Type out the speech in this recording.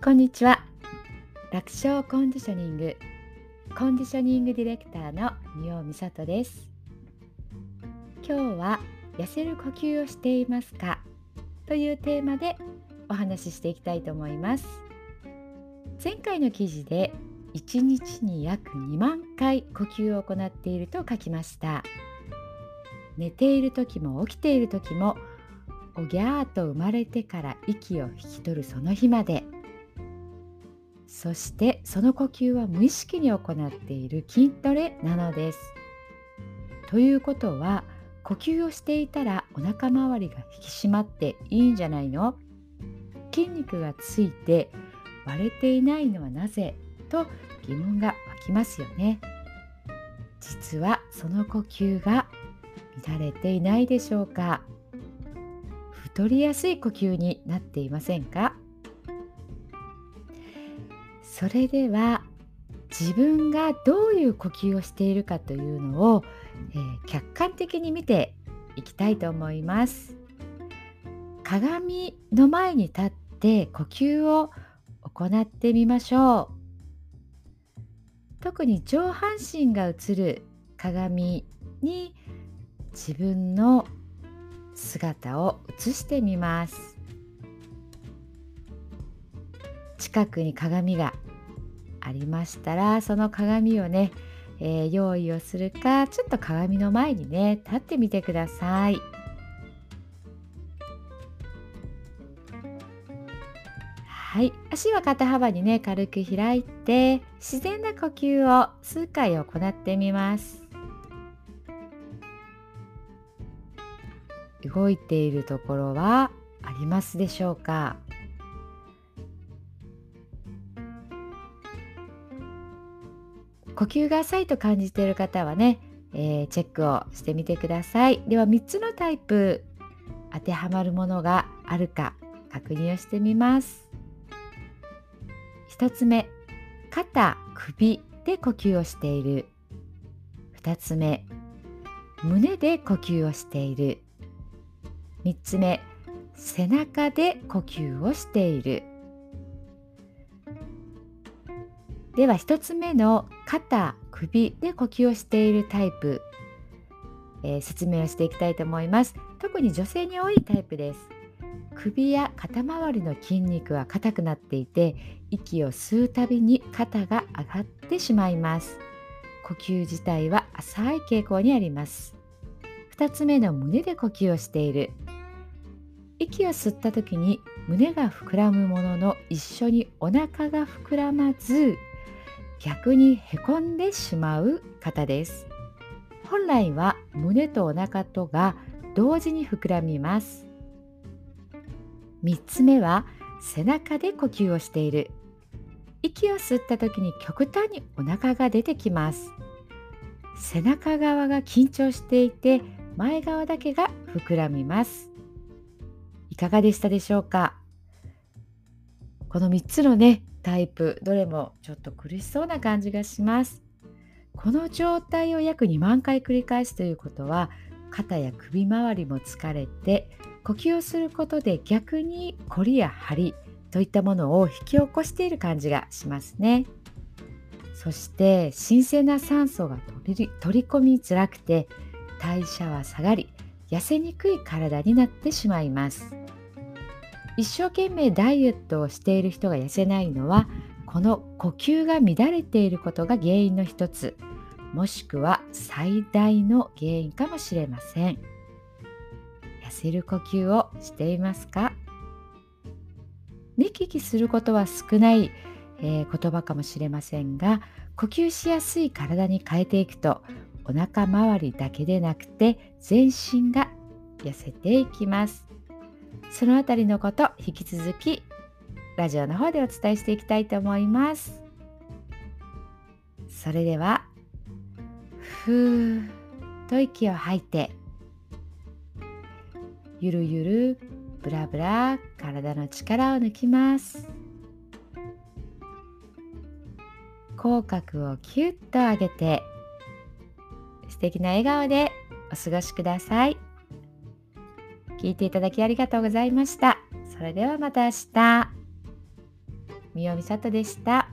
こんにちは。楽勝コンディショニング。コンディショニングディレクターの三尾美里です。今日は痩せる呼吸をしていますか？というテーマでお話ししていきたいと思います。前回の記事で1日に約2万回呼吸を行っていると書きました。寝ている時も起きている時もおぎゃーと生まれてから息を引き取るその日まで。そしてその呼吸は無意識に行っている筋トレなのです。ということは呼吸をしていたらお腹周りが引き締まっていいんじゃないの？筋肉がついて割れていないのはなぜ？と疑問が湧きますよね。実はその呼吸が乱れていないでしょうか？太りやすい呼吸になっていませんか？それでは自分がどういう呼吸をしているかというのを、えー、客観的に見ていきたいと思います。鏡の前に立って呼吸を行ってみましょう。特に上半身が映る鏡に自分の姿を映してみます。近くに鏡がありましたらその鏡をね、えー、用意をするかちょっと鏡の前にね立ってみてください。はい、足は肩幅にね軽く開いて自然な呼吸を数回行ってみます。動いているところはありますでしょうか？呼吸が浅いと感じている方はね、えー、チェックをしてみてください。では3つのタイプ当てはまるものがあるか確認をしてみます。1つ目肩首で呼吸をしている。2つ目胸で呼吸をしている。3つ目背中で呼吸をしている。では1つ目の肩首で呼吸をしているタイプ、えー、説明をしていきたいと思います。特に女性に多いタイプです。首や肩周りの筋肉は硬くなっていて息を吸うたびに肩が上がってしまいます。呼吸自体は浅い傾向にあります。2つ目の胸で呼吸をしている。息を吸った時に胸が膨らむものの一緒にお腹が膨らまず逆にへこんでしまう方です。本来は胸とお腹とが同時に膨らみます。3つ目は背中で呼吸をしている。息を吸った時に極端にお腹が出てきます。背中側が緊張していて前側だけが膨らみます。いかがでしたでしょうか？この3つのねタイプどれもちょっと苦しそうな感じがします。この状態を約2万回繰り返すということは肩や首周りも疲れて呼吸をすることで逆に凝りや張りといったものを引き起こしている感じがしますね。そして新鮮な酸素が取り込みづらくて代謝は下がり痩せにくい体になってしまいます。一生懸命ダイエットをしている人が痩せないのはこの呼吸が乱れていることが原因の一つもしくは最大の原因かもしれません。痩せる呼吸をしていますか？見聞きすることは少ない、えー、言葉かもしれませんが呼吸しやすい体に変えていくとお腹周りだけでなくて全身が痩せていきます。そのあたりのこと引き続きラジオの方でお伝えしていきたいと思いますそれではふーと息を吐いてゆるゆるブラブラ体の力を抜きます口角をキュッと上げて素敵な笑顔でお過ごしください。聞いていただきありがとうございました。それではまた明日。みよみさとでした。